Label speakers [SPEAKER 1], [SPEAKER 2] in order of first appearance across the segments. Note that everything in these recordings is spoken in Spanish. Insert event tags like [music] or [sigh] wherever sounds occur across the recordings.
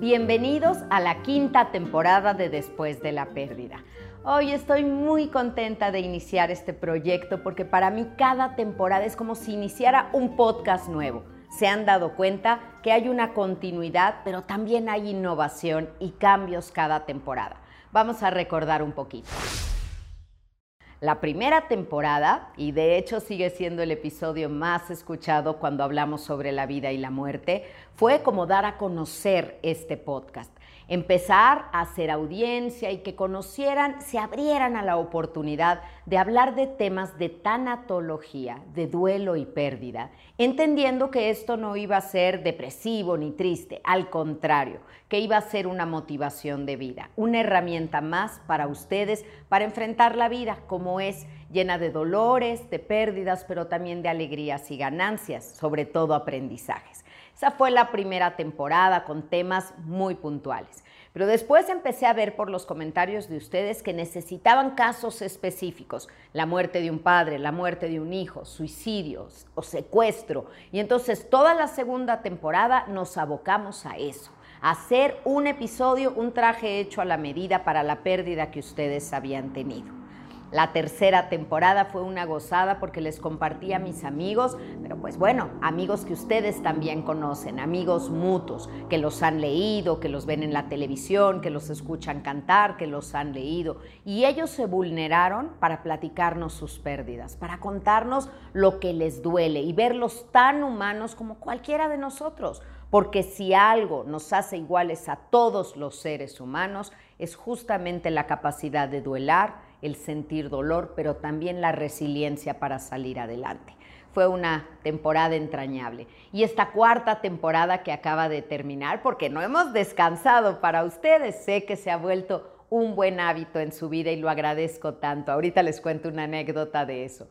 [SPEAKER 1] Bienvenidos a la quinta temporada de Después de la Pérdida. Hoy estoy muy contenta de iniciar este proyecto porque para mí cada temporada es como si iniciara un podcast nuevo. Se han dado cuenta que hay una continuidad, pero también hay innovación y cambios cada temporada. Vamos a recordar un poquito. La primera temporada, y de hecho sigue siendo el episodio más escuchado cuando hablamos sobre la vida y la muerte, fue como dar a conocer este podcast empezar a hacer audiencia y que conocieran, se abrieran a la oportunidad de hablar de temas de tanatología, de duelo y pérdida, entendiendo que esto no iba a ser depresivo ni triste, al contrario, que iba a ser una motivación de vida, una herramienta más para ustedes para enfrentar la vida como es llena de dolores, de pérdidas, pero también de alegrías y ganancias, sobre todo aprendizajes. Esa fue la primera temporada con temas muy puntuales. Pero después empecé a ver por los comentarios de ustedes que necesitaban casos específicos, la muerte de un padre, la muerte de un hijo, suicidios o secuestro. Y entonces toda la segunda temporada nos abocamos a eso, a hacer un episodio, un traje hecho a la medida para la pérdida que ustedes habían tenido. La tercera temporada fue una gozada porque les compartí a mis amigos, pero pues bueno, amigos que ustedes también conocen, amigos mutuos, que los han leído, que los ven en la televisión, que los escuchan cantar, que los han leído. Y ellos se vulneraron para platicarnos sus pérdidas, para contarnos lo que les duele y verlos tan humanos como cualquiera de nosotros. Porque si algo nos hace iguales a todos los seres humanos, es justamente la capacidad de duelar, el sentir dolor, pero también la resiliencia para salir adelante. Fue una temporada entrañable. Y esta cuarta temporada que acaba de terminar, porque no hemos descansado para ustedes, sé que se ha vuelto un buen hábito en su vida y lo agradezco tanto. Ahorita les cuento una anécdota de eso.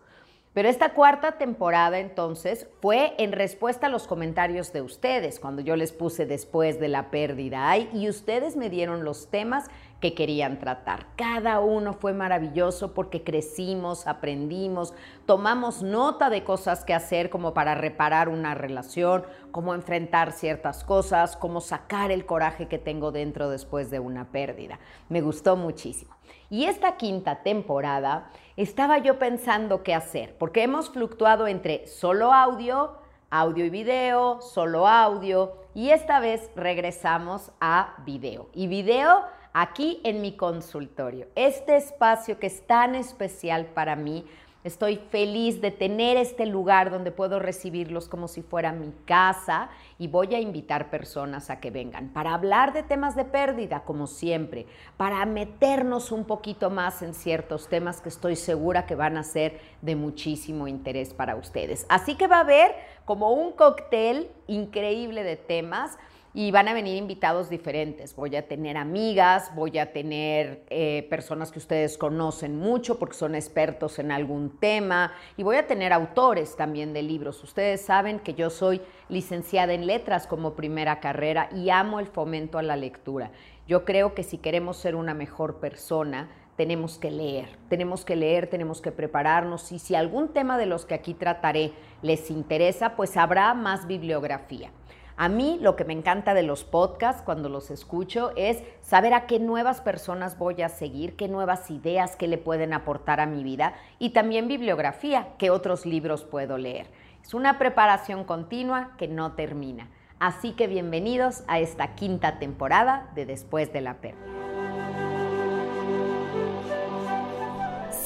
[SPEAKER 1] Pero esta cuarta temporada entonces fue en respuesta a los comentarios de ustedes, cuando yo les puse después de la pérdida y ustedes me dieron los temas que querían tratar. Cada uno fue maravilloso porque crecimos, aprendimos, tomamos nota de cosas que hacer como para reparar una relación, cómo enfrentar ciertas cosas, cómo sacar el coraje que tengo dentro después de una pérdida. Me gustó muchísimo. Y esta quinta temporada estaba yo pensando qué hacer, porque hemos fluctuado entre solo audio, audio y video, solo audio, y esta vez regresamos a video. Y video aquí en mi consultorio. Este espacio que es tan especial para mí, Estoy feliz de tener este lugar donde puedo recibirlos como si fuera mi casa y voy a invitar personas a que vengan para hablar de temas de pérdida, como siempre, para meternos un poquito más en ciertos temas que estoy segura que van a ser de muchísimo interés para ustedes. Así que va a haber como un cóctel increíble de temas y van a venir invitados diferentes. Voy a tener amigas, voy a tener eh, personas que ustedes conocen mucho porque son expertos en algún tema y voy a tener autores también de libros. Ustedes saben que yo soy licenciada en letras como primera carrera y amo el fomento a la lectura. Yo creo que si queremos ser una mejor persona, tenemos que leer, tenemos que leer, tenemos que prepararnos y si algún tema de los que aquí trataré les interesa, pues habrá más bibliografía. A mí lo que me encanta de los podcasts cuando los escucho es saber a qué nuevas personas voy a seguir, qué nuevas ideas que le pueden aportar a mi vida y también bibliografía, qué otros libros puedo leer. Es una preparación continua que no termina. Así que bienvenidos a esta quinta temporada de Después de la Pérdida.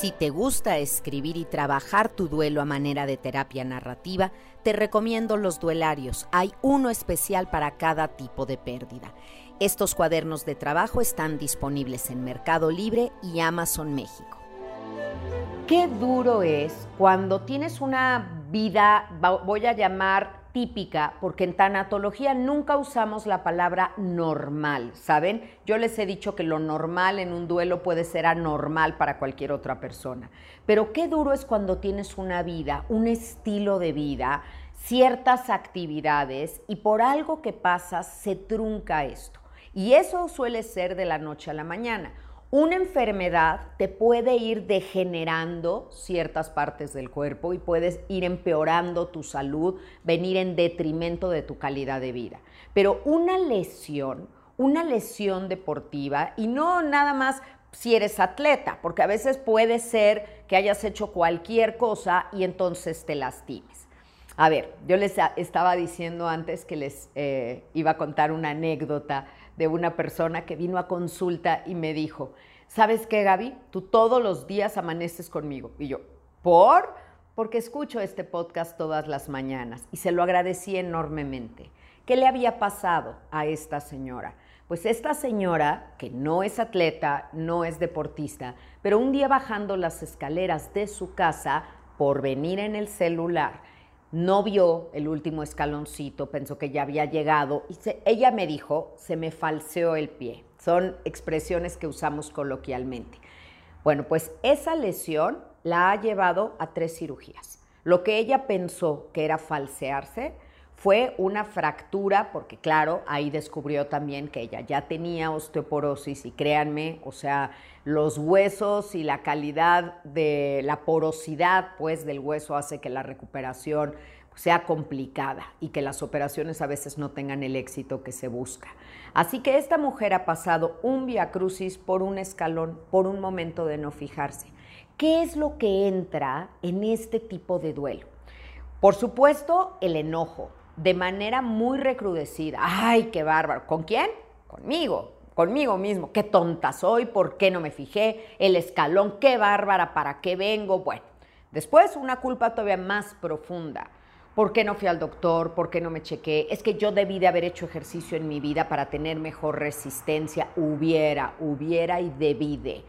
[SPEAKER 1] Si te gusta escribir y trabajar tu duelo a manera de terapia narrativa, te recomiendo los duelarios. Hay uno especial para cada tipo de pérdida. Estos cuadernos de trabajo están disponibles en Mercado Libre y Amazon México. Qué duro es cuando tienes una vida, voy a llamar atípica porque en tanatología nunca usamos la palabra normal, ¿saben? Yo les he dicho que lo normal en un duelo puede ser anormal para cualquier otra persona. Pero qué duro es cuando tienes una vida, un estilo de vida, ciertas actividades y por algo que pasa se trunca esto. Y eso suele ser de la noche a la mañana. Una enfermedad te puede ir degenerando ciertas partes del cuerpo y puedes ir empeorando tu salud, venir en detrimento de tu calidad de vida. Pero una lesión, una lesión deportiva, y no nada más si eres atleta, porque a veces puede ser que hayas hecho cualquier cosa y entonces te lastimes. A ver, yo les estaba diciendo antes que les eh, iba a contar una anécdota de una persona que vino a consulta y me dijo, ¿sabes qué, Gaby? Tú todos los días amaneces conmigo. Y yo, ¿por? Porque escucho este podcast todas las mañanas y se lo agradecí enormemente. ¿Qué le había pasado a esta señora? Pues esta señora, que no es atleta, no es deportista, pero un día bajando las escaleras de su casa por venir en el celular, no vio el último escaloncito, pensó que ya había llegado y ella me dijo, se me falseó el pie. Son expresiones que usamos coloquialmente. Bueno, pues esa lesión la ha llevado a tres cirugías. Lo que ella pensó que era falsearse fue una fractura, porque claro, ahí descubrió también que ella ya tenía osteoporosis y créanme, o sea, los huesos y la calidad de la porosidad pues del hueso hace que la recuperación sea complicada y que las operaciones a veces no tengan el éxito que se busca. Así que esta mujer ha pasado un via crucis por un escalón, por un momento de no fijarse. ¿Qué es lo que entra en este tipo de duelo? Por supuesto, el enojo, de manera muy recrudecida. ¡Ay, qué bárbaro! ¿Con quién? Conmigo conmigo mismo, qué tonta soy, por qué no me fijé, el escalón, qué bárbara, para qué vengo. Bueno, después una culpa todavía más profunda. ¿Por qué no fui al doctor? ¿Por qué no me chequé? Es que yo debí de haber hecho ejercicio en mi vida para tener mejor resistencia. Hubiera, hubiera y debí de.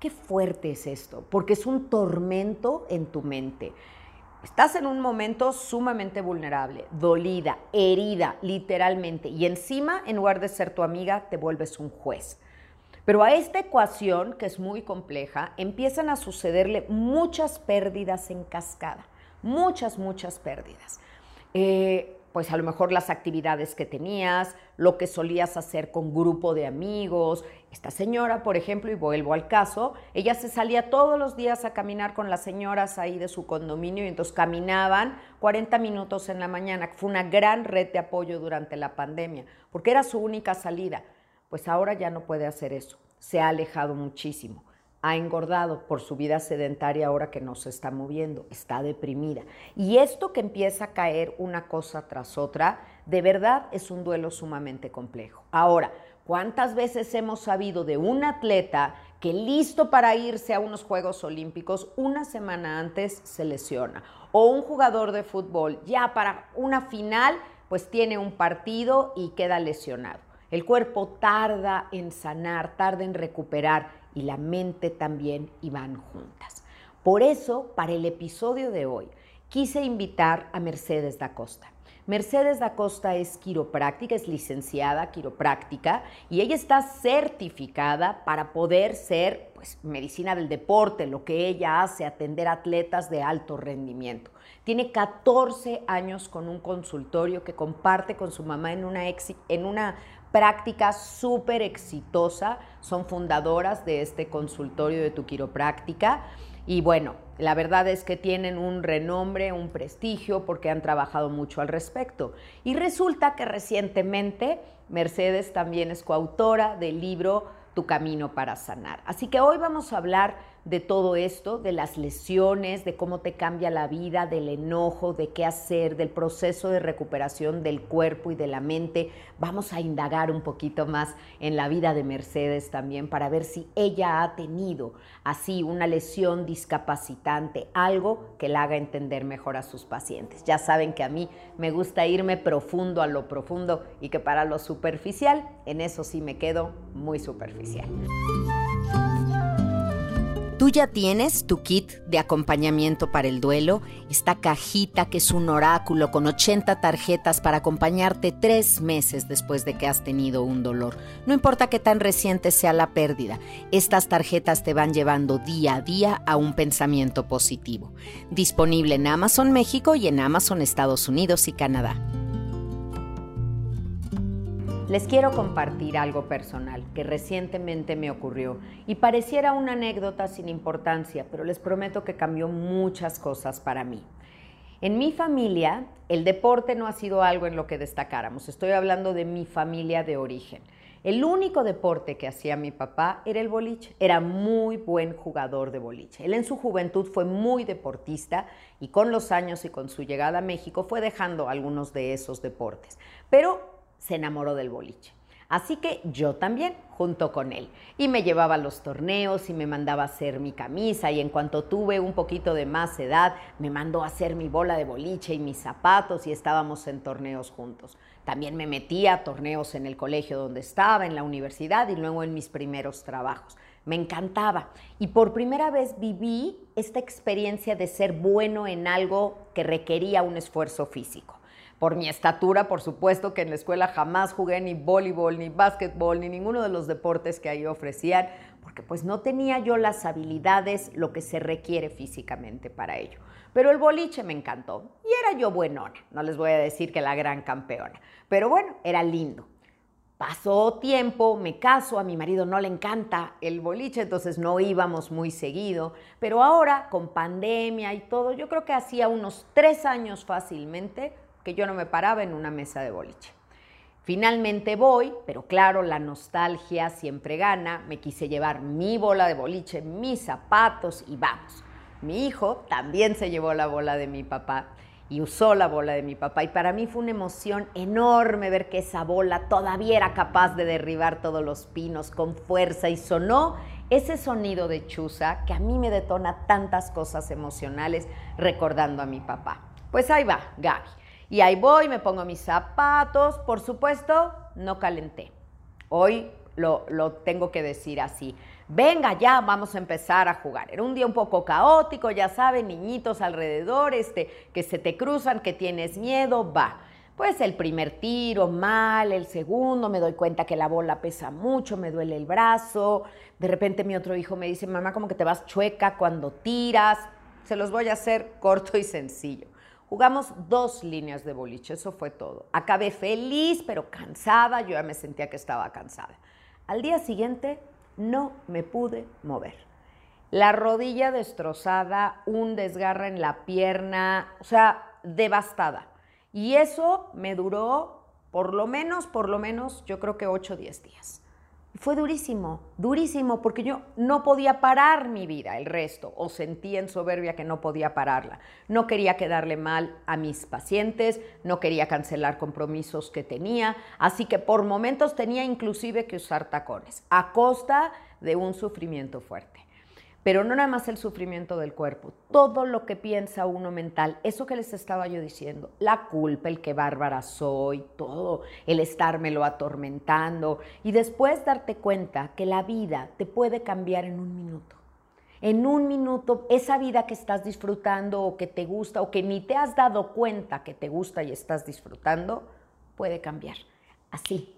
[SPEAKER 1] Qué fuerte es esto, porque es un tormento en tu mente. Estás en un momento sumamente vulnerable, dolida, herida, literalmente, y encima, en lugar de ser tu amiga, te vuelves un juez. Pero a esta ecuación, que es muy compleja, empiezan a sucederle muchas pérdidas en cascada, muchas, muchas pérdidas. Eh, pues a lo mejor las actividades que tenías, lo que solías hacer con grupo de amigos. Esta señora, por ejemplo, y vuelvo al caso, ella se salía todos los días a caminar con las señoras ahí de su condominio y entonces caminaban 40 minutos en la mañana, fue una gran red de apoyo durante la pandemia, porque era su única salida. Pues ahora ya no puede hacer eso, se ha alejado muchísimo ha engordado por su vida sedentaria ahora que no se está moviendo, está deprimida. Y esto que empieza a caer una cosa tras otra, de verdad es un duelo sumamente complejo. Ahora, ¿cuántas veces hemos sabido de un atleta que listo para irse a unos Juegos Olímpicos una semana antes se lesiona? O un jugador de fútbol ya para una final pues tiene un partido y queda lesionado. El cuerpo tarda en sanar, tarda en recuperar y la mente también iban juntas. Por eso, para el episodio de hoy, quise invitar a Mercedes da Costa. Mercedes da Costa es quiropráctica, es licenciada quiropráctica y ella está certificada para poder ser pues, medicina del deporte, lo que ella hace, atender atletas de alto rendimiento. Tiene 14 años con un consultorio que comparte con su mamá en una, en una práctica súper exitosa, son fundadoras de este consultorio de tu quiropráctica y bueno, la verdad es que tienen un renombre, un prestigio porque han trabajado mucho al respecto. Y resulta que recientemente Mercedes también es coautora del libro Tu camino para sanar. Así que hoy vamos a hablar de todo esto, de las lesiones, de cómo te cambia la vida, del enojo, de qué hacer, del proceso de recuperación del cuerpo y de la mente. Vamos a indagar un poquito más en la vida de Mercedes también para ver si ella ha tenido así una lesión discapacitante, algo que la haga entender mejor a sus pacientes. Ya saben que a mí me gusta irme profundo a lo profundo y que para lo superficial, en eso sí me quedo muy superficial. Tú ya tienes tu kit de acompañamiento para el duelo, esta cajita que es un oráculo con 80 tarjetas para acompañarte tres meses después de que has tenido un dolor. No importa qué tan reciente sea la pérdida, estas tarjetas te van llevando día a día a un pensamiento positivo. Disponible en Amazon México y en Amazon Estados Unidos y Canadá. Les quiero compartir algo personal que recientemente me ocurrió y pareciera una anécdota sin importancia, pero les prometo que cambió muchas cosas para mí. En mi familia, el deporte no ha sido algo en lo que destacáramos. Estoy hablando de mi familia de origen. El único deporte que hacía mi papá era el boliche. Era muy buen jugador de boliche. Él en su juventud fue muy deportista y con los años y con su llegada a México fue dejando algunos de esos deportes. Pero se enamoró del boliche. Así que yo también, junto con él. Y me llevaba a los torneos y me mandaba a hacer mi camisa y en cuanto tuve un poquito de más edad, me mandó a hacer mi bola de boliche y mis zapatos y estábamos en torneos juntos. También me metía a torneos en el colegio donde estaba, en la universidad y luego en mis primeros trabajos. Me encantaba. Y por primera vez viví esta experiencia de ser bueno en algo que requería un esfuerzo físico por mi estatura, por supuesto que en la escuela jamás jugué ni voleibol, ni básquetbol, ni ninguno de los deportes que ahí ofrecían, porque pues no tenía yo las habilidades, lo que se requiere físicamente para ello. Pero el boliche me encantó y era yo buenona, no les voy a decir que la gran campeona, pero bueno, era lindo. Pasó tiempo, me caso, a mi marido no le encanta el boliche, entonces no íbamos muy seguido, pero ahora con pandemia y todo, yo creo que hacía unos tres años fácilmente que yo no me paraba en una mesa de boliche. Finalmente voy, pero claro, la nostalgia siempre gana. Me quise llevar mi bola de boliche, mis zapatos y vamos. Mi hijo también se llevó la bola de mi papá y usó la bola de mi papá. Y para mí fue una emoción enorme ver que esa bola todavía era capaz de derribar todos los pinos con fuerza y sonó ese sonido de chuza que a mí me detona tantas cosas emocionales recordando a mi papá. Pues ahí va, Gaby. Y ahí voy, me pongo mis zapatos. Por supuesto, no calenté. Hoy lo, lo, tengo que decir así. Venga, ya vamos a empezar a jugar. Era un día un poco caótico, ya saben, niñitos alrededor, este, que se te cruzan, que tienes miedo, va. Pues el primer tiro, mal, el segundo, me doy cuenta que la bola pesa mucho, me duele el brazo. De repente mi otro hijo me dice, mamá, como que te vas chueca cuando tiras. Se los voy a hacer corto y sencillo. Jugamos dos líneas de boliche, eso fue todo. Acabé feliz, pero cansada, yo ya me sentía que estaba cansada. Al día siguiente no me pude mover. La rodilla destrozada, un desgarre en la pierna, o sea, devastada. Y eso me duró por lo menos, por lo menos, yo creo que 8 o 10 días. Fue durísimo, durísimo, porque yo no podía parar mi vida, el resto, o sentía en soberbia que no podía pararla. No quería quedarle mal a mis pacientes, no quería cancelar compromisos que tenía, así que por momentos tenía inclusive que usar tacones, a costa de un sufrimiento fuerte. Pero no nada más el sufrimiento del cuerpo, todo lo que piensa uno mental, eso que les estaba yo diciendo, la culpa, el que bárbara soy, todo, el estármelo atormentando y después darte cuenta que la vida te puede cambiar en un minuto. En un minuto, esa vida que estás disfrutando o que te gusta o que ni te has dado cuenta que te gusta y estás disfrutando, puede cambiar. Así.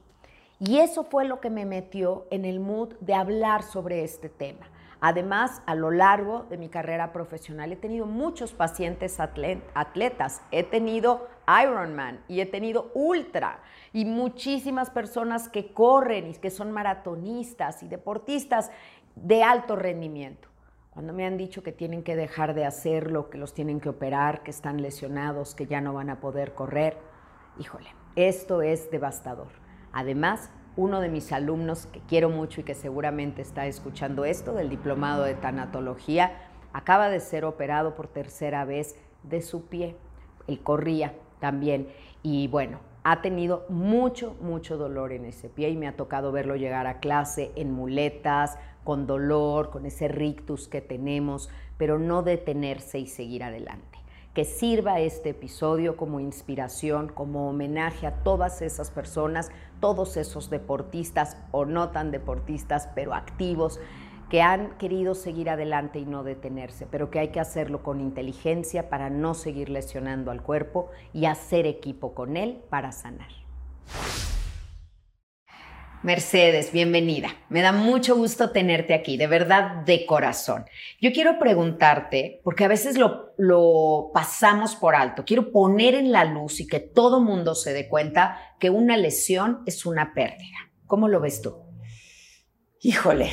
[SPEAKER 1] Y eso fue lo que me metió en el mood de hablar sobre este tema Además, a lo largo de mi carrera profesional he tenido muchos pacientes atletas, he tenido Ironman y he tenido Ultra y muchísimas personas que corren y que son maratonistas y deportistas de alto rendimiento. Cuando me han dicho que tienen que dejar de hacerlo, que los tienen que operar, que están lesionados, que ya no van a poder correr, híjole, esto es devastador. Además, uno de mis alumnos que quiero mucho y que seguramente está escuchando esto del diplomado de tanatología, acaba de ser operado por tercera vez de su pie. Él corría también y bueno, ha tenido mucho, mucho dolor en ese pie y me ha tocado verlo llegar a clase en muletas, con dolor, con ese rictus que tenemos, pero no detenerse y seguir adelante que sirva este episodio como inspiración, como homenaje a todas esas personas, todos esos deportistas o no tan deportistas, pero activos, que han querido seguir adelante y no detenerse, pero que hay que hacerlo con inteligencia para no seguir lesionando al cuerpo y hacer equipo con él para sanar. Mercedes, bienvenida. Me da mucho gusto tenerte aquí, de verdad, de corazón. Yo quiero preguntarte, porque a veces lo, lo, pasamos por alto, quiero poner en la luz y que todo mundo se dé cuenta que una lesión es una pérdida. ¿Cómo lo ves tú?
[SPEAKER 2] Híjole,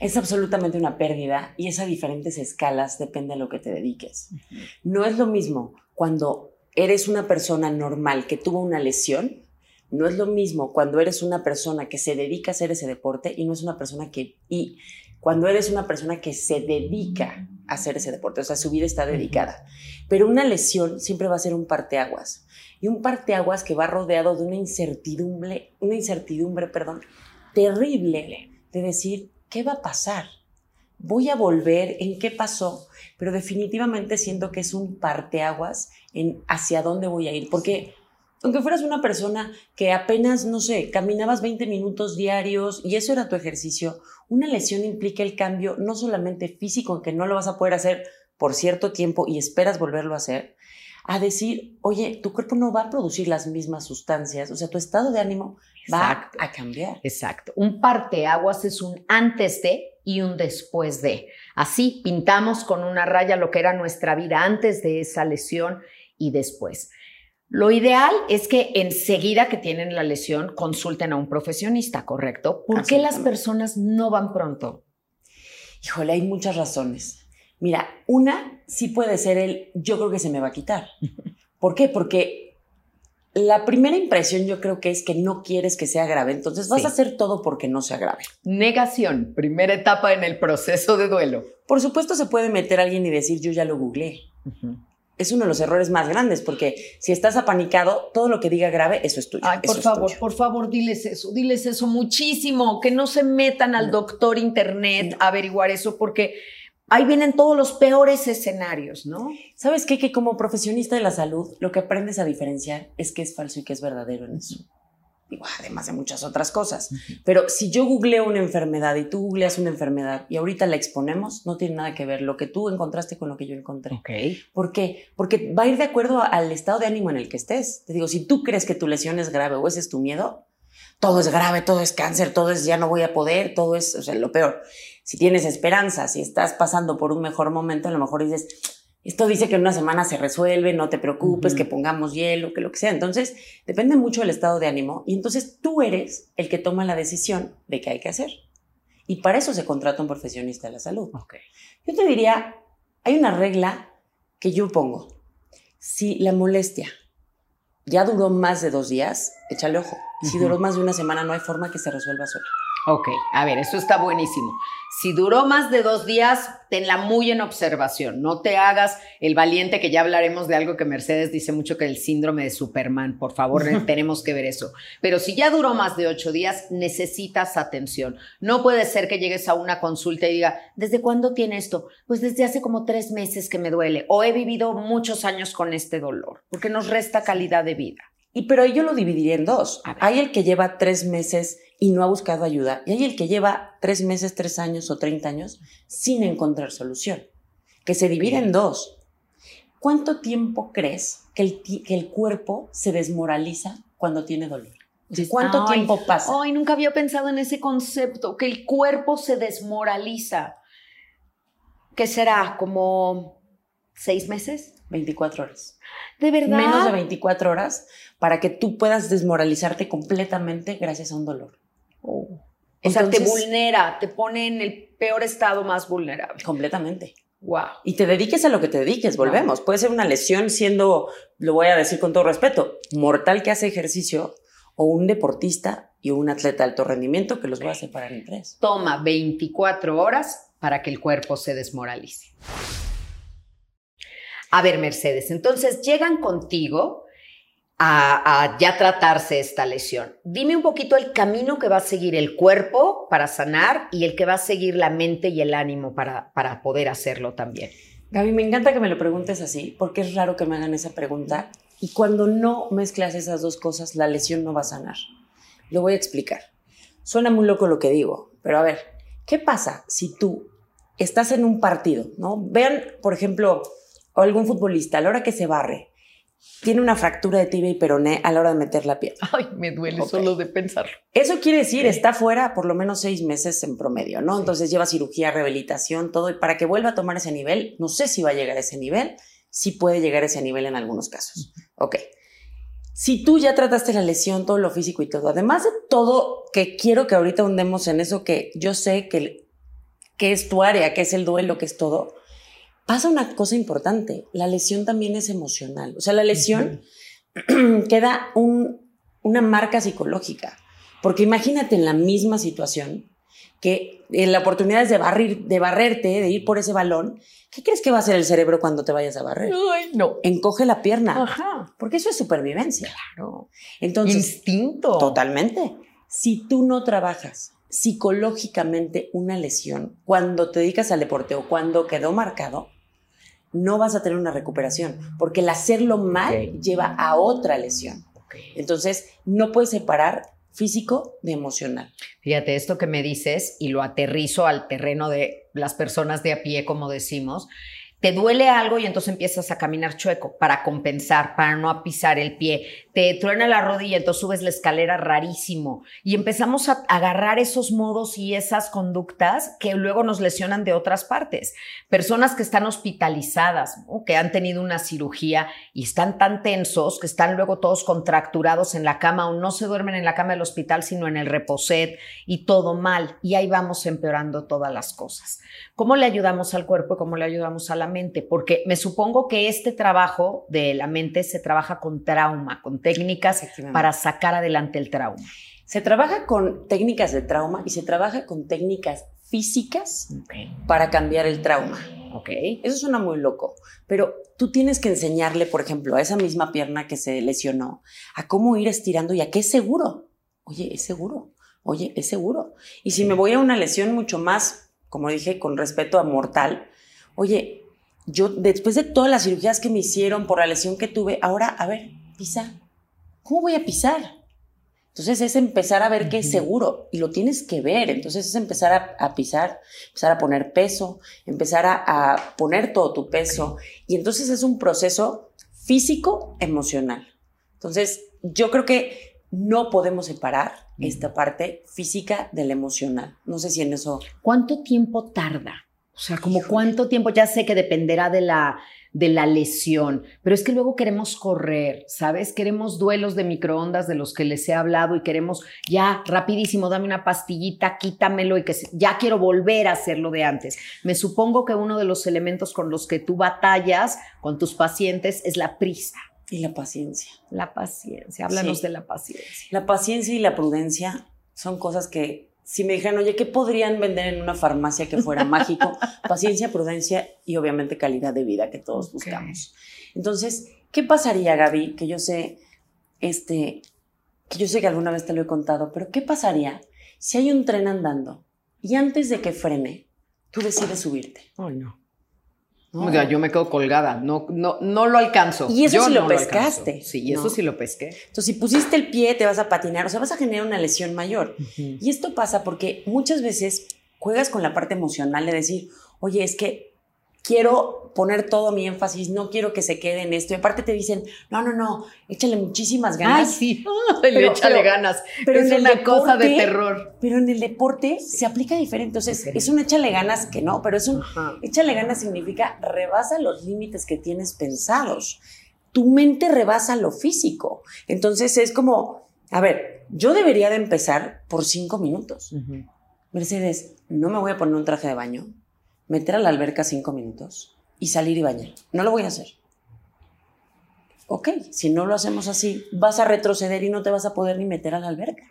[SPEAKER 2] es absolutamente una pérdida y es a diferentes escalas, depende de lo que te dediques. No es lo mismo cuando eres una persona normal que tuvo una lesión no es lo mismo cuando eres una persona que se dedica a hacer ese deporte y no es una persona que... Y cuando eres una persona que se dedica a hacer ese deporte, o sea, su vida está dedicada. Pero una lesión siempre va a ser un parteaguas. Y un parteaguas que va rodeado de una incertidumbre, una incertidumbre, perdón, terrible de decir, ¿qué va a pasar? voy a volver, en qué pasó, pero definitivamente siento que es un parteaguas en hacia dónde voy a ir, porque aunque fueras una persona que apenas, no sé, caminabas 20 minutos diarios y eso era tu ejercicio, una lesión implica el cambio no solamente físico, en que no lo vas a poder hacer por cierto tiempo y esperas volverlo a hacer, a decir, oye, tu cuerpo no va a producir las mismas sustancias, o sea, tu estado de ánimo va a cambiar.
[SPEAKER 1] Exacto. Un parteaguas es un antes de y un después de. Así pintamos con una raya lo que era nuestra vida antes de esa lesión y después. Lo ideal es que enseguida que tienen la lesión consulten a un profesionista, ¿correcto? ¿Por qué las personas no van pronto?
[SPEAKER 2] Híjole, hay muchas razones. Mira, una sí puede ser el yo creo que se me va a quitar. [laughs] ¿Por qué? Porque la primera impresión yo creo que es que no quieres que sea grave, entonces vas a hacer todo porque no sea grave.
[SPEAKER 1] Negación, primera etapa en el proceso de duelo.
[SPEAKER 2] Por supuesto se puede meter alguien y decir yo ya lo googleé es uno de los errores más grandes, porque si estás apanicado, todo lo que diga grave, eso es tuyo.
[SPEAKER 1] Ay, por favor, por favor, diles eso, diles eso muchísimo, que no se metan al doctor internet a averiguar eso, porque ahí vienen todos los peores escenarios, ¿no?
[SPEAKER 2] ¿Sabes qué? Que como profesionista de la salud, lo que aprendes a diferenciar es qué es falso y qué es verdadero en eso además de muchas otras cosas. Pero si yo googleo una enfermedad y tú googleas una enfermedad y ahorita la exponemos, no tiene nada que ver lo que tú encontraste con lo que yo encontré. ¿Por qué? Porque va a ir de acuerdo al estado de ánimo en el que estés. Te digo, si tú crees que tu lesión es grave o ese es tu miedo, todo es grave, todo es cáncer, todo es ya no voy a poder, todo es, o sea, lo peor. Si tienes esperanza, si estás pasando por un mejor momento, a lo mejor dices, esto dice que en una semana se resuelve, no te preocupes, que pongamos hielo, que lo que sea. Entonces, depende mucho del estado de ánimo y entonces tú eres el que toma la decisión de qué hay que hacer. Y para eso se contrata un profesionista de la salud. Yo te diría, hay una regla que yo pongo. Si la molestia ya duró más de dos días, échale ojo. Si duró más de una semana, no hay forma que se resuelva sola.
[SPEAKER 1] Ok, a ver, eso está buenísimo. Si duró más de dos días, tenla muy en observación. No te hagas el valiente, que ya hablaremos de algo que Mercedes dice mucho que el síndrome de Superman. Por favor, [laughs] tenemos que ver eso. Pero si ya duró más de ocho días, necesitas atención. No puede ser que llegues a una consulta y diga, ¿desde cuándo tiene esto? Pues desde hace como tres meses que me duele o he vivido muchos años con este dolor, porque nos resta calidad de vida.
[SPEAKER 2] Y pero yo lo dividiría en dos. Hay el que lleva tres meses y no ha buscado ayuda y hay el que lleva tres meses, tres años o treinta años sin encontrar solución, que se divide en dos. ¿Cuánto tiempo crees que el, que el cuerpo se desmoraliza cuando tiene dolor? ¿Cuánto tiempo pasa?
[SPEAKER 1] Ay, nunca había pensado en ese concepto, que el cuerpo se desmoraliza. ¿Qué será? ¿Como seis meses?
[SPEAKER 2] 24 horas.
[SPEAKER 1] ¿De verdad?
[SPEAKER 2] Menos de 24 horas para que tú puedas desmoralizarte completamente gracias a un dolor.
[SPEAKER 1] Oh. o sea, te vulnera, te pone en el peor estado más vulnerable.
[SPEAKER 2] Completamente.
[SPEAKER 1] Wow.
[SPEAKER 2] Y te dediques a lo que te dediques, volvemos. Puede ser una lesión siendo, lo voy a decir con todo respeto, mortal que hace ejercicio o un deportista y un atleta de alto rendimiento que los voy a separar en tres.
[SPEAKER 1] Toma 24 horas para que el cuerpo se desmoralice. A ver, Mercedes, entonces llegan contigo a, ya tratarse esta lesión. Dime un poquito el camino que va a seguir el cuerpo para sanar y el que va a seguir la mente y el ánimo para, para poder hacerlo también.
[SPEAKER 2] Gaby, me encanta que me lo preguntes así, porque es raro que me hagan esa pregunta. Y cuando no mezclas esas dos cosas, la lesión no va a sanar. Lo voy a explicar. Suena muy loco lo que digo, pero a ver, ¿Qué pasa si tú estás en un partido, ¿no? Vean, por ejemplo, algún futbolista, a la hora que se barre, tiene una fractura de tibia y peroné a la hora de meter la pierna.
[SPEAKER 1] Ay, me duele solo de pensarlo.
[SPEAKER 2] Eso quiere decir, está fuera por lo menos seis meses en promedio, ¿no? Entonces lleva cirugía, rehabilitación, todo, y para que vuelva a tomar ese nivel, no sé si va a llegar a ese nivel, sí puede llegar a ese nivel en algunos casos. Ok. Si tú ya trataste la lesión, todo lo físico y todo, además de todo que quiero que ahorita hundemos en eso que yo sé que, que es tu área, que es el duelo, que es todo, pasa una cosa importante, la lesión también es emocional. O sea, la lesión [clears throat] queda una marca psicológica, porque imagínate en la misma situación que en la oportunidad es de, barrir, de barrerte, de ir por ese balón, ¿qué crees que va a hacer el cerebro cuando te vayas a barrer?
[SPEAKER 1] Ay, no.
[SPEAKER 2] Encoge la pierna.
[SPEAKER 1] Ajá.
[SPEAKER 2] Porque eso es supervivencia.
[SPEAKER 1] Claro.
[SPEAKER 2] Entonces,
[SPEAKER 1] Instinto.
[SPEAKER 2] Totalmente. Si tú no trabajas psicológicamente una lesión cuando te dedicas al deporte o cuando quedó marcado, no vas a tener una recuperación, porque el hacerlo mal lleva a otra lesión. Entonces, no puedes separar físico de emocional.
[SPEAKER 1] Fíjate, esto que me dices y lo aterrizo al terreno de las personas de a pie, como decimos, te duele algo y entonces empiezas a caminar chueco para compensar, para no pisar el pie. Te truena la rodilla, entonces subes la escalera rarísimo. Y empezamos a agarrar esos modos y esas conductas que luego nos lesionan de otras partes. Personas que están hospitalizadas, que han tenido una cirugía y están tan tensos que están luego todos contracturados en la cama o no se duermen en la cama del hospital, sino en el reposet y todo mal. Y ahí vamos empeorando todas las cosas. ¿Cómo le ayudamos al cuerpo cómo le ayudamos a la mente, porque me supongo que este trabajo de la mente se trabaja con trauma, con técnicas para sacar adelante el trauma.
[SPEAKER 2] Se trabaja con técnicas de trauma y se trabaja con técnicas físicas para cambiar el trauma.
[SPEAKER 1] Okay.
[SPEAKER 2] Eso suena muy loco, pero tú tienes que enseñarle, por ejemplo, a esa misma pierna que se lesionó, a cómo ir estirando y a qué es seguro. Oye, es seguro. Oye, es seguro. Y si me voy a una lesión mucho más, como dije, con respeto a mortal, oye, yo después de todas las cirugías que me hicieron por la lesión que tuve, ahora, a ver, pisa. ¿Cómo voy a pisar? Entonces es empezar a ver qué es seguro y lo tienes que ver. Entonces es empezar a, pisar, empezar a poner peso, empezar a, a, poner todo tu peso. Y entonces es un proceso físico, emocional. Entonces yo creo que no podemos separar esta parte física de la emocional. No sé si en eso...
[SPEAKER 1] ¿Cuánto tiempo tarda? O sea, como cuánto tiempo, ya sé que dependerá de la, de la lesión, pero es que luego queremos correr, ¿sabes? Queremos duelos de microondas de los que les he hablado y queremos ya rapidísimo, dame una pastillita, quítamelo y que ya quiero volver a hacerlo de antes. Me supongo que uno de los elementos con los que tú batallas con tus pacientes es la prisa.
[SPEAKER 2] Y la paciencia.
[SPEAKER 1] La paciencia, háblanos de la paciencia.
[SPEAKER 2] La paciencia y la prudencia son cosas que si me dijeran, oye, ¿qué podrían vender en una farmacia que fuera [laughs] mágico? Paciencia, prudencia y obviamente calidad de vida que todos buscamos. Entonces, ¿qué pasaría, Gaby? Que yo sé, este, que yo sé que alguna vez te lo he contado, pero ¿qué pasaría si hay un tren andando y antes de que frene, tú decides subirte?
[SPEAKER 1] Ay, no. Yo me quedo colgada, no, no, no lo alcanzo.
[SPEAKER 2] Y eso sí lo pescaste.
[SPEAKER 1] sí, y eso sí lo pesqué.
[SPEAKER 2] Entonces, si pusiste el pie, te vas a patinar, o sea, vas a generar una lesión mayor. Y esto pasa porque muchas veces juegas con la parte emocional de decir, oye, es que quiero poner todo mi énfasis, no quiero que se quede en esto. Y aparte te dicen, no, no, no, échale muchísimas ganas.
[SPEAKER 1] Ay, sí, [laughs] pero, échale ganas. Pero es una cosa de terror.
[SPEAKER 2] Pero en el deporte se aplica diferente. Entonces, es un échale ganas que no, pero es un échale ganas significa rebasa los límites que tienes pensados. Tu mente rebasa lo físico. Entonces, es como, a ver, yo debería de empezar por cinco minutos. Mercedes, no me voy a poner un traje de baño meter a la alberca cinco minutos y salir y bañar. No lo voy a hacer. Ok, si no lo hacemos así, vas a retroceder y no te vas a poder ni meter a la alberca.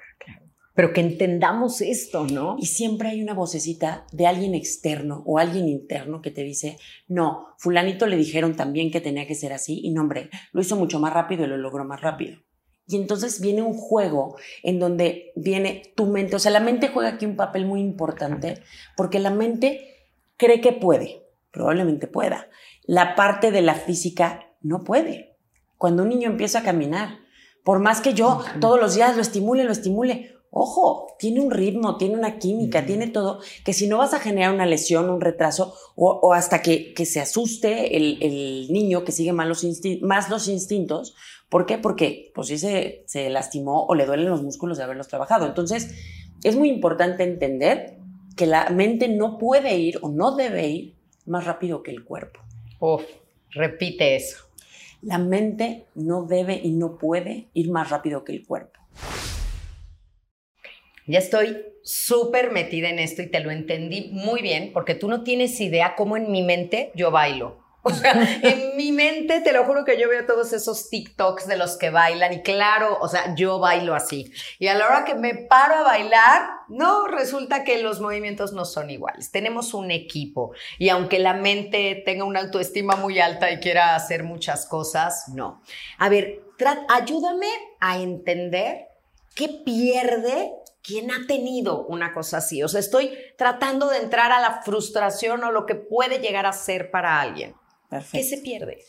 [SPEAKER 1] Pero que entendamos esto, ¿no?
[SPEAKER 2] Y siempre hay una vocecita de alguien externo o alguien interno que te dice, no, fulanito le dijeron también que tenía que ser así y no, hombre, lo hizo mucho más rápido y lo logró más rápido. Y entonces viene un juego en donde viene tu mente, o sea, la mente juega aquí un papel muy importante porque la mente cree que puede, probablemente pueda. La parte de la física no puede. Cuando un niño empieza a caminar, por más que yo todos los días lo estimule, lo estimule, Ojo, tiene un ritmo, tiene una química, tiene todo, que si no vas a generar una lesión, un retraso, o, hasta que, que, se asuste el, niño que sigue más los, más los instintos. ¿Por qué? Porque pues sí se, se lastimó o le duelen los músculos de haberlos trabajado. Entonces, es muy importante entender que la mente no puede ir o no debe ir más rápido que el cuerpo.
[SPEAKER 1] Uf, repite eso.
[SPEAKER 2] La mente no debe y no puede ir más rápido que el cuerpo.
[SPEAKER 1] Ya estoy súper metida en esto y te lo entendí muy bien porque tú no tienes idea cómo en mi mente yo bailo. O sea, en mi mente te lo juro que yo veo todos esos TikToks de los que bailan y claro, o sea, yo bailo así. Y a la hora que me paro a bailar, no, resulta que los movimientos no son iguales. Tenemos un equipo y aunque la mente tenga una autoestima muy alta y quiera hacer muchas cosas, no. A ver, ayúdame a entender qué pierde ¿Quién ha tenido una cosa así? O sea, estoy tratando de entrar a la frustración o lo que puede llegar a ser para alguien. Perfecto. ¿Qué se pierde?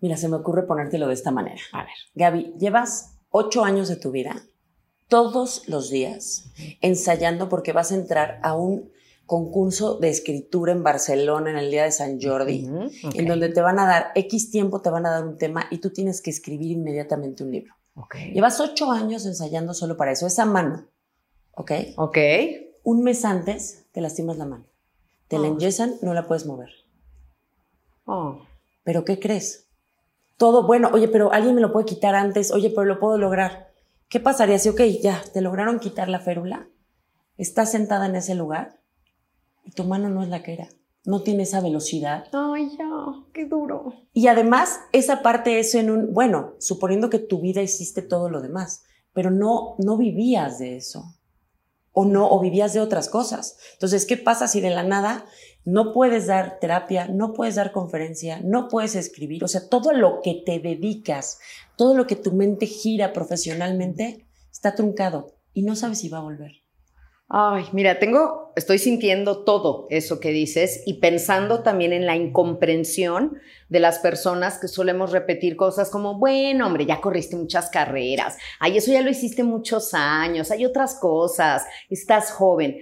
[SPEAKER 2] Mira, se me ocurre ponértelo de esta manera.
[SPEAKER 1] A ver.
[SPEAKER 2] Gaby, llevas ocho años de tu vida todos los días ensayando porque vas a entrar a un concurso de escritura en Barcelona en el día de San Jordi, en donde te van a dar X tiempo, te van a dar un tema y tú tienes que escribir inmediatamente un libro. Okay. Llevas ocho años ensayando solo para eso, esa mano ¿Ok?
[SPEAKER 1] Ok.
[SPEAKER 2] Un mes antes te lastimas la mano. Te la oh. enyesan, no la puedes mover.
[SPEAKER 1] Oh.
[SPEAKER 2] ¿Pero qué crees? Todo, bueno, oye, pero alguien me lo puede quitar antes, oye, pero lo puedo lograr. ¿Qué pasaría si, ok, ya, te lograron quitar la férula, estás sentada en ese lugar y tu mano no es la que era? No tiene esa velocidad.
[SPEAKER 1] Ay, ya, qué duro.
[SPEAKER 2] Y además, esa parte es en un, bueno, suponiendo que tu vida hiciste todo lo demás, pero no, no vivías de eso o no, o vivías de otras cosas. Entonces, ¿qué pasa si de la nada no puedes dar terapia, no puedes dar conferencia, no puedes escribir? O sea, todo lo que te dedicas, todo lo que tu mente gira profesionalmente está truncado y no sabes si va a volver.
[SPEAKER 1] Ay, mira, tengo, estoy sintiendo todo eso que dices y pensando también en la incomprensión de las personas que solemos repetir cosas como, bueno, hombre, ya corriste muchas carreras, ay, eso ya lo hiciste muchos años, hay otras cosas, estás joven.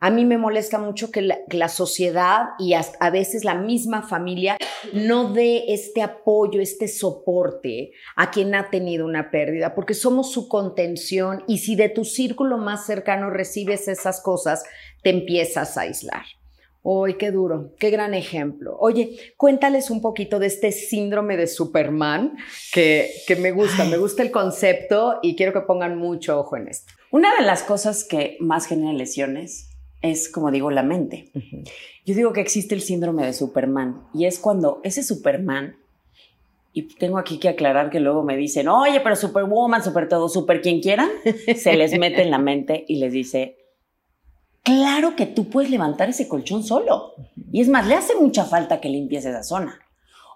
[SPEAKER 1] A mí me molesta mucho que la, sociedad y a veces la misma familia no dé este apoyo, este soporte a quien ha tenido una pérdida, porque somos su contención y si de tu círculo más cercano recibes esas cosas, te empiezas a aislar. ¡Uy, qué duro! ¡Qué gran ejemplo! Oye, cuéntales un poquito de este síndrome de Superman que, que me gusta, me gusta el concepto y quiero que pongan mucho ojo en esto.
[SPEAKER 2] Una de las cosas que más genera lesiones es, como digo, la mente. Yo digo que existe el síndrome de Superman y es cuando ese Superman, y tengo aquí que aclarar que luego me dicen, oye, pero Superwoman, super todo, super quien quiera, se les mete en la mente y les dice, claro que tú puedes levantar ese colchón solo. Y es más, le hace mucha falta que limpies esa zona.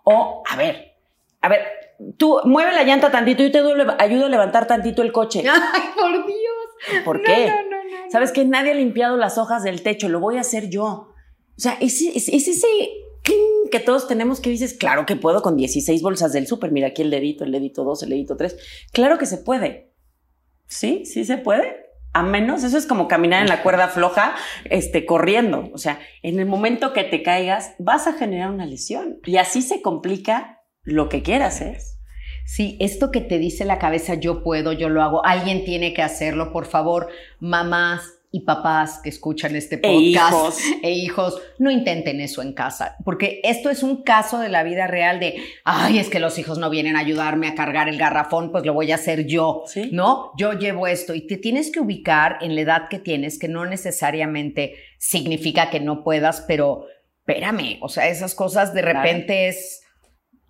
[SPEAKER 2] O, a ver, a ver, tú mueve la llanta tantito y te ayudo a levantar tantito el coche. [laughs]
[SPEAKER 1] ¡Ay, por Dios!
[SPEAKER 2] ¿Por qué? No, ¿Sabes que Nadie ha limpiado las hojas del techo, lo voy a hacer yo. O sea, es, ese que todos tenemos que dices, claro que puedo con 16 bolsas del súper, mira aquí el dedito, el dedito 2, el dedito 3. Claro que se puede. Sí, sí se puede. A menos, eso es como caminar en la cuerda floja, este, corriendo. O sea, en el momento que te caigas, vas a generar una lesión. Y así se complica lo que quieras, ¿eh?
[SPEAKER 1] Sí, esto que te dice la cabeza, yo puedo, yo lo hago, alguien tiene que hacerlo, por favor, mamás y papás que escuchan este podcast e hijos. [laughs] e hijos, no intenten eso en casa, porque esto es un caso de la vida real de, ay, es que los hijos no vienen a ayudarme a cargar el garrafón, pues lo voy a hacer yo, ¿no? Yo llevo esto y te tienes que ubicar en la edad que tienes, que no necesariamente significa que no puedas, pero espérame, o sea, esas cosas de repente es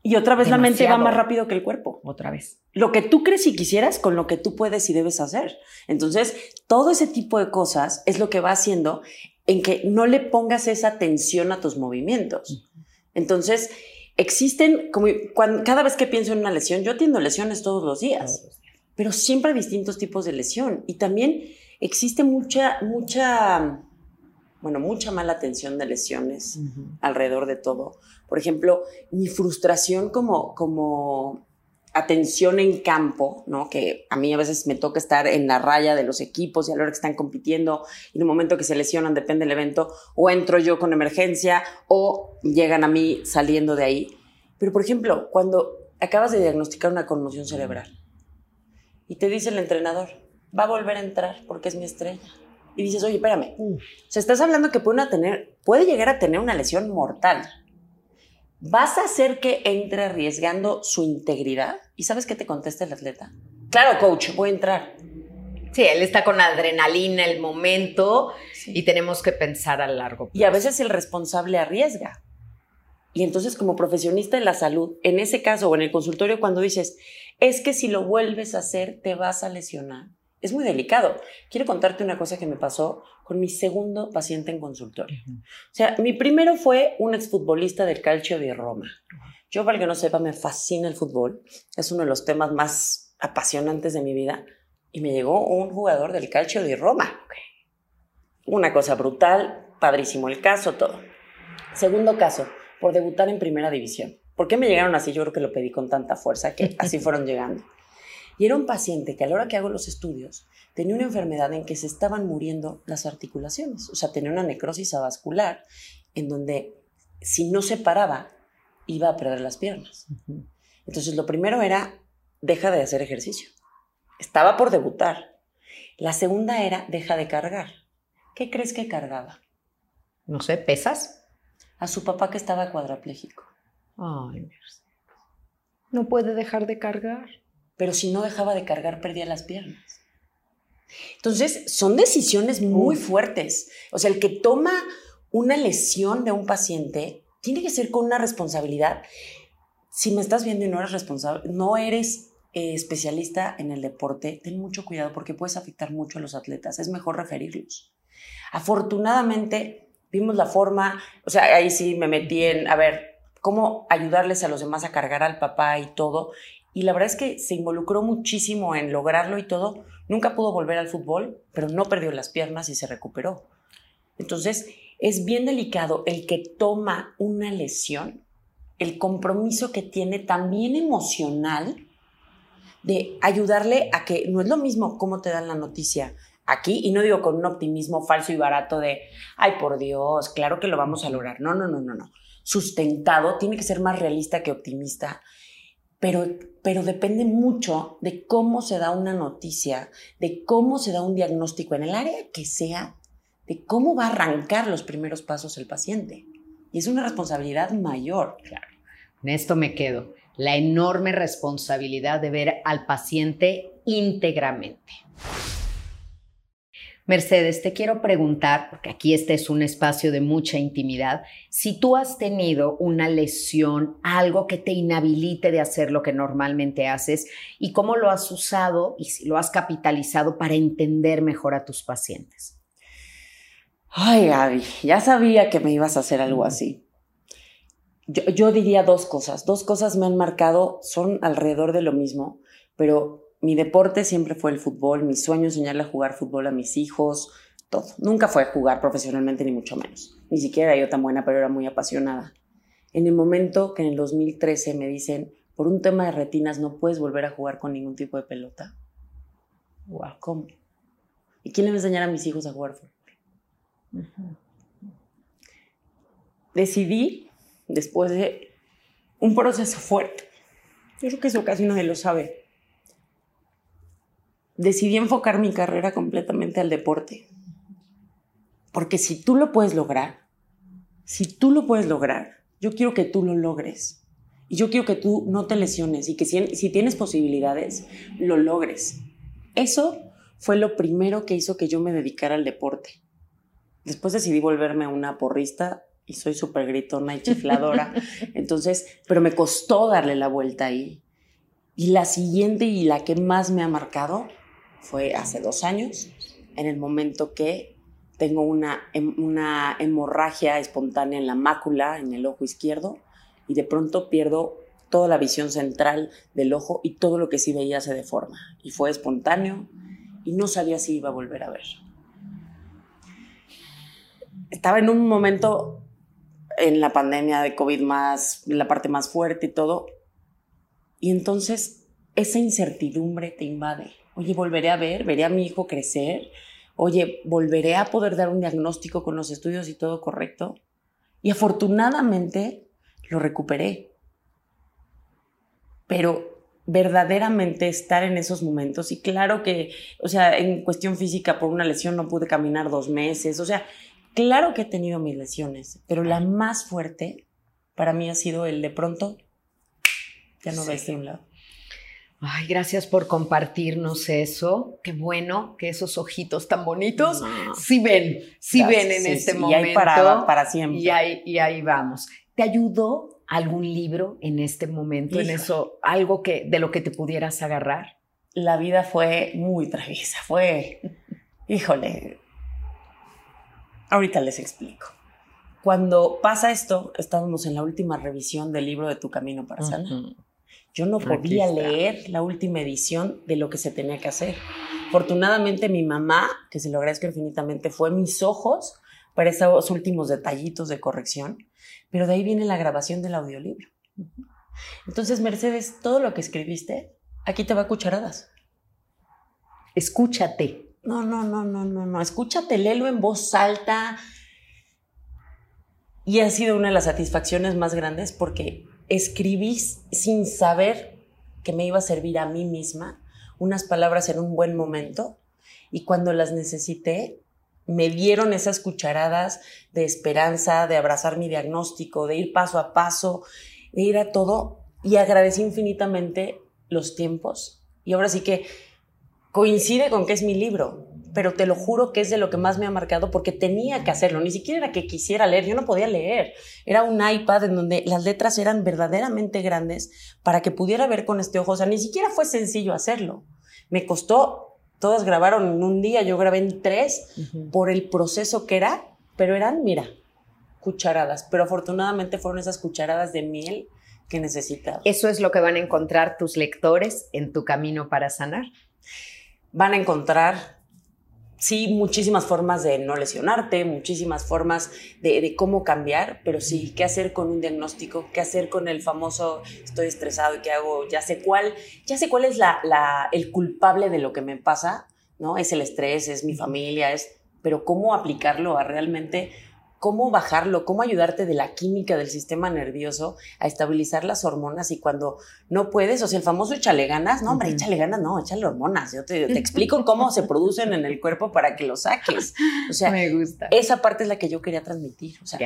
[SPEAKER 2] y otra vez la mente va más rápido que el cuerpo.
[SPEAKER 1] Otra vez.
[SPEAKER 2] Lo que tú crees y quisieras con lo que tú puedes y debes hacer. Entonces, todo ese tipo de cosas es lo que va haciendo en que no le pongas esa atención a tus movimientos. Entonces, existen, como cada vez que pienso en una lesión, yo atiendo lesiones todos los días, pero siempre hay distintos tipos de lesión. Y también existe mucha, mucha, bueno, mucha mala atención de lesiones alrededor de todo por ejemplo, mi frustración como, como atención en campo, ¿no? Que a mí a veces me toca estar en la raya de los equipos y a la hora que están compitiendo y en el momento que se lesionan, depende del evento, o entro yo con emergencia o llegan a mí saliendo de ahí. Pero, por ejemplo, cuando acabas de diagnosticar una conmoción cerebral y te dice el entrenador, va a volver a entrar porque es mi estrella. Y dices, oye, espérame, o sea, estás hablando que puede, tener, puede llegar a tener una lesión mortal ¿Vas a hacer que entre arriesgando su integridad? ¿Y sabes qué te contesta el atleta? Claro, coach, voy a entrar.
[SPEAKER 1] Sí, él está con adrenalina, el momento, y tenemos que pensar a largo plazo.
[SPEAKER 2] Y a veces el responsable arriesga. Y entonces, como profesionista de la salud, en ese caso o en el consultorio, cuando dices, es que si lo vuelves a hacer, te vas a lesionar, es muy delicado. Quiero contarte una cosa que me pasó con mi segundo paciente en consultorio. O sea, mi primero fue un exfutbolista del Calcio de Roma. Yo, para que no sepa, me fascina el fútbol. Es uno de los temas más apasionantes de mi vida. Y me llegó un jugador del Calcio de Roma. Una cosa brutal, padrísimo el caso, todo. Segundo caso, por debutar en primera división. ¿Por qué me llegaron así? Yo creo que lo pedí con tanta fuerza que así [laughs] fueron llegando. Y era un paciente que a la hora que hago los estudios tenía una enfermedad en que se estaban muriendo las articulaciones, o sea, tenía una necrosis avascular en donde si no se paraba iba a perder las piernas. Entonces lo primero era, deja de hacer ejercicio. Estaba por debutar. La segunda era, deja de cargar. ¿Qué crees que cargaba?
[SPEAKER 1] No sé, ¿pesas?
[SPEAKER 2] A su papá que estaba cuadraplégico.
[SPEAKER 1] Ay, no puede dejar de cargar
[SPEAKER 2] pero si no dejaba de cargar perdía las piernas. Entonces, son decisiones muy fuertes. O sea, el que toma una lesión de un paciente tiene que ser con una responsabilidad. Si me estás viendo y no eres responsable, no eres eh, especialista en el deporte, ten mucho cuidado porque puedes afectar mucho a los atletas. Es mejor referirlos. Afortunadamente, vimos la forma, o sea, ahí sí me metí en, a ver, cómo ayudarles a los demás a cargar al papá y todo. Y la verdad es que se involucró muchísimo en lograrlo y todo. Nunca pudo volver al fútbol, pero no perdió las piernas y se recuperó. Entonces, es bien delicado el que toma una lesión, el compromiso que tiene también emocional de ayudarle a que no es lo mismo cómo te dan la noticia aquí, y no digo con un optimismo falso y barato de, ay, por Dios, claro que lo vamos a lograr. No, no, no, no, no. Sustentado, tiene que ser más realista que optimista pero, pero depende mucho de cómo se da una noticia, de cómo se da un diagnóstico en el área que sea, de cómo va a arrancar los primeros pasos el paciente. Y es una responsabilidad mayor.
[SPEAKER 1] Claro. En esto me quedo. La enorme responsabilidad de ver al paciente íntegramente. Mercedes, te quiero preguntar, porque aquí este es un espacio de mucha intimidad, si tú has tenido una lesión, algo que te inhabilite de hacer lo que normalmente haces y cómo lo has usado y si lo has capitalizado para entender mejor a tus pacientes.
[SPEAKER 2] Ay, Gaby, ya sabía que me ibas a hacer algo así. Yo, yo diría dos cosas. Dos cosas me han marcado, son alrededor de lo mismo, pero mi deporte siempre fue el fútbol, mi sueño es enseñarle a jugar fútbol a mis hijos, todo. Nunca fue jugar profesionalmente, ni mucho menos. Ni siquiera yo tan buena, pero era muy apasionada. En el momento que en el 2013 me dicen, por un tema de retinas no puedes volver a jugar con ningún tipo de pelota. Wow, ¿cómo? ¿Y quién le va a enseñar a mis hijos a jugar fútbol? Decidí, después de un proceso fuerte, yo creo que eso casi nadie lo sabe, decidí enfocar mi carrera completamente al deporte. Porque si tú lo puedes lograr, si tú lo puedes lograr, yo quiero que tú lo logres. Y yo quiero que tú no te lesiones y que si, si tienes posibilidades, lo logres. Eso fue lo primero que hizo que yo me dedicara al deporte. Después decidí volverme una porrista y soy súper gritona y chifladora. [laughs] Entonces, pero me costó darle la vuelta ahí. Y la siguiente y la que más me ha marcado fue hace dos años, en el momento que tengo una, una hemorragia espontánea en la mácula, en el ojo izquierdo, y de pronto pierdo toda la visión central del ojo y todo lo que sí veía se deforma. Y fue espontáneo y no sabía si iba a volver a ver. Estaba en un momento en la pandemia de COVID más, la parte más fuerte y todo. Y entonces esa incertidumbre te invade. Oye, volveré a ver, veré a mi hijo crecer. Oye, volveré a poder dar un diagnóstico con los estudios y todo correcto. Y afortunadamente lo recuperé. Pero verdaderamente estar en esos momentos. Y claro que, o sea, en cuestión física, por una lesión no pude caminar dos meses. O sea, claro que he tenido mis lesiones, pero la más fuerte para mí ha sido el de pronto, ya no ves de un lado.
[SPEAKER 1] Ay, gracias por compartirnos eso. Qué bueno que esos ojitos tan bonitos sí ven, sí ven en este momento.
[SPEAKER 2] Y ahí para, para siempre.
[SPEAKER 1] Y ahí, y ahí vamos. ¿Te ayudó algún libro en este momento, en eso, algo que de lo que te pudieras agarrar?
[SPEAKER 2] La vida fue muy traviesa, fue, [laughs] híjole, ahorita les explico. Cuando pasa esto, estábamos en la última revisión del libro de Tu Camino para Sanar. Yo no podía leer la última edición de lo que se tenía que hacer. Afortunadamente mi mamá, que se lo agradezco infinitamente, fue mis ojos para esos últimos detallitos de corrección pero de ahí viene la grabación del audiolibro. Entonces, Mercedes, todo lo que escribiste, aquí te va a cucharadas.
[SPEAKER 1] Escúchate.
[SPEAKER 2] No, no, no, no, no, no. Escúchate, léelo en voz alta. Y ha sido una de las satisfacciones más grandes porque escribí sin saber que me iba a servir a mí misma unas palabras en un buen momento y cuando las necesité me dieron esas cucharadas de esperanza, de abrazar mi diagnóstico, de ir paso a paso, de ir a todo y agradecí infinitamente los tiempos. Y ahora sí que coincide con que es mi libro, pero te lo juro que es de lo que más me ha marcado porque tenía que hacerlo, ni siquiera era que quisiera leer, yo no podía leer, era un iPad en donde las letras eran verdaderamente grandes para que pudiera ver con este ojo, o sea, ni siquiera fue sencillo hacerlo. Me costó todas grabaron en un día, yo grabé en tres por el proceso que era, pero eran, mira, cucharadas, pero afortunadamente fueron esas cucharadas de miel que necesitaba.
[SPEAKER 1] ¿Eso es lo que van a encontrar tus lectores en tu camino para sanar?
[SPEAKER 2] Van a encontrar sí, muchísimas formas de no lesionarte, muchísimas formas de, cómo cambiar, pero sí, qué hacer con un diagnóstico, qué hacer con el famoso estoy estresado y qué hago, ya sé cuál, ya sé cuál es la, el culpable de lo que me pasa, ¿no? Es el estrés, es mi familia, es, pero cómo aplicarlo a realmente cómo bajarlo, cómo ayudarte de la química del sistema nervioso a estabilizar las hormonas y cuando no puedes, o sea, el famoso échale ganas, no, hombre, échale ganas, no, échale hormonas, yo te, [laughs] explico cómo se producen en el cuerpo para que lo saques. O sea,
[SPEAKER 1] Me gusta.
[SPEAKER 2] esa parte es la que yo quería transmitir, o sea,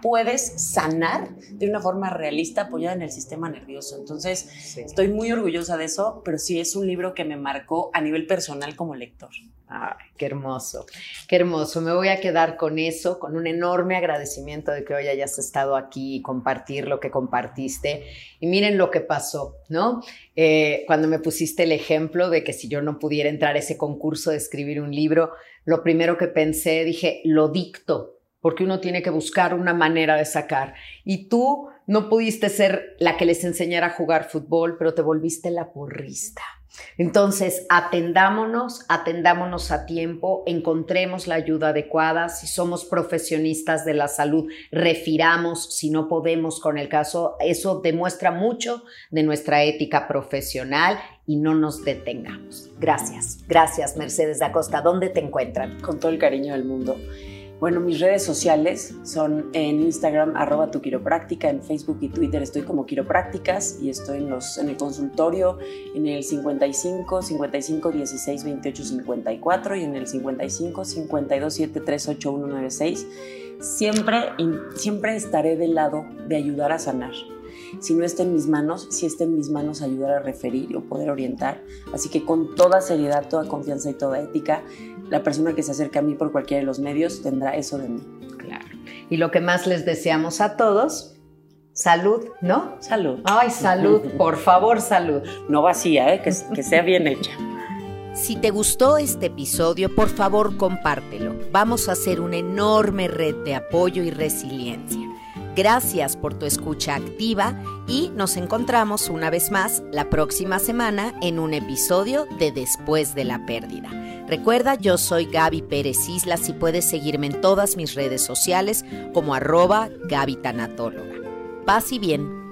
[SPEAKER 2] puedes sanar de una forma realista apoyada en el sistema nervioso. Entonces, estoy muy orgullosa de eso, pero sí es un libro que me marcó a nivel personal como lector.
[SPEAKER 1] Ay, qué hermoso, qué hermoso. Me voy a quedar con eso, con un enorme agradecimiento de que hoy hayas estado aquí y compartir lo que compartiste. Y miren lo que pasó, ¿no? Eh, cuando me pusiste el ejemplo de que si yo no pudiera entrar a ese concurso de escribir un libro, lo primero que pensé, dije, lo dicto, porque uno tiene que buscar una manera de sacar. Y tú no pudiste ser la que les enseñara a jugar fútbol, pero te volviste la porrista. Entonces, atendámonos, atendámonos a tiempo, encontremos la ayuda adecuada. Si somos profesionistas de la salud, refiramos si no podemos con el caso. Eso demuestra mucho de nuestra ética profesional y no nos detengamos. Gracias, gracias Mercedes da Costa. ¿Dónde te encuentran?
[SPEAKER 2] Con todo el cariño del mundo. Bueno, mis redes sociales son en Instagram, arroba tu quiropráctica, en Facebook y Twitter estoy como quiroprácticas y estoy en, los, en el consultorio en el 55 55 16 28 54 y en el 55 52 7 3 8 1 9 6. Siempre, siempre estaré del lado de ayudar a sanar. Si no está en mis manos, si está en mis manos ayudar a referir o poder orientar. Así que con toda seriedad, toda confianza y toda ética, la persona que se acerca a mí por cualquiera de los medios tendrá eso de mí.
[SPEAKER 1] Claro. Y lo que más les deseamos a todos, salud, ¿no?
[SPEAKER 2] Salud.
[SPEAKER 1] Ay, salud, [laughs] por favor, salud.
[SPEAKER 2] No vacía, ¿eh? que, que sea bien hecha.
[SPEAKER 1] Si te gustó este episodio, por favor compártelo. Vamos a hacer una enorme red de apoyo y resiliencia. Gracias por tu escucha activa y nos encontramos una vez más la próxima semana en un episodio de Después de la Pérdida. Recuerda, yo soy Gaby Pérez Islas y puedes seguirme en todas mis redes sociales como arroba Gaby Tanatóloga. Paz y bien.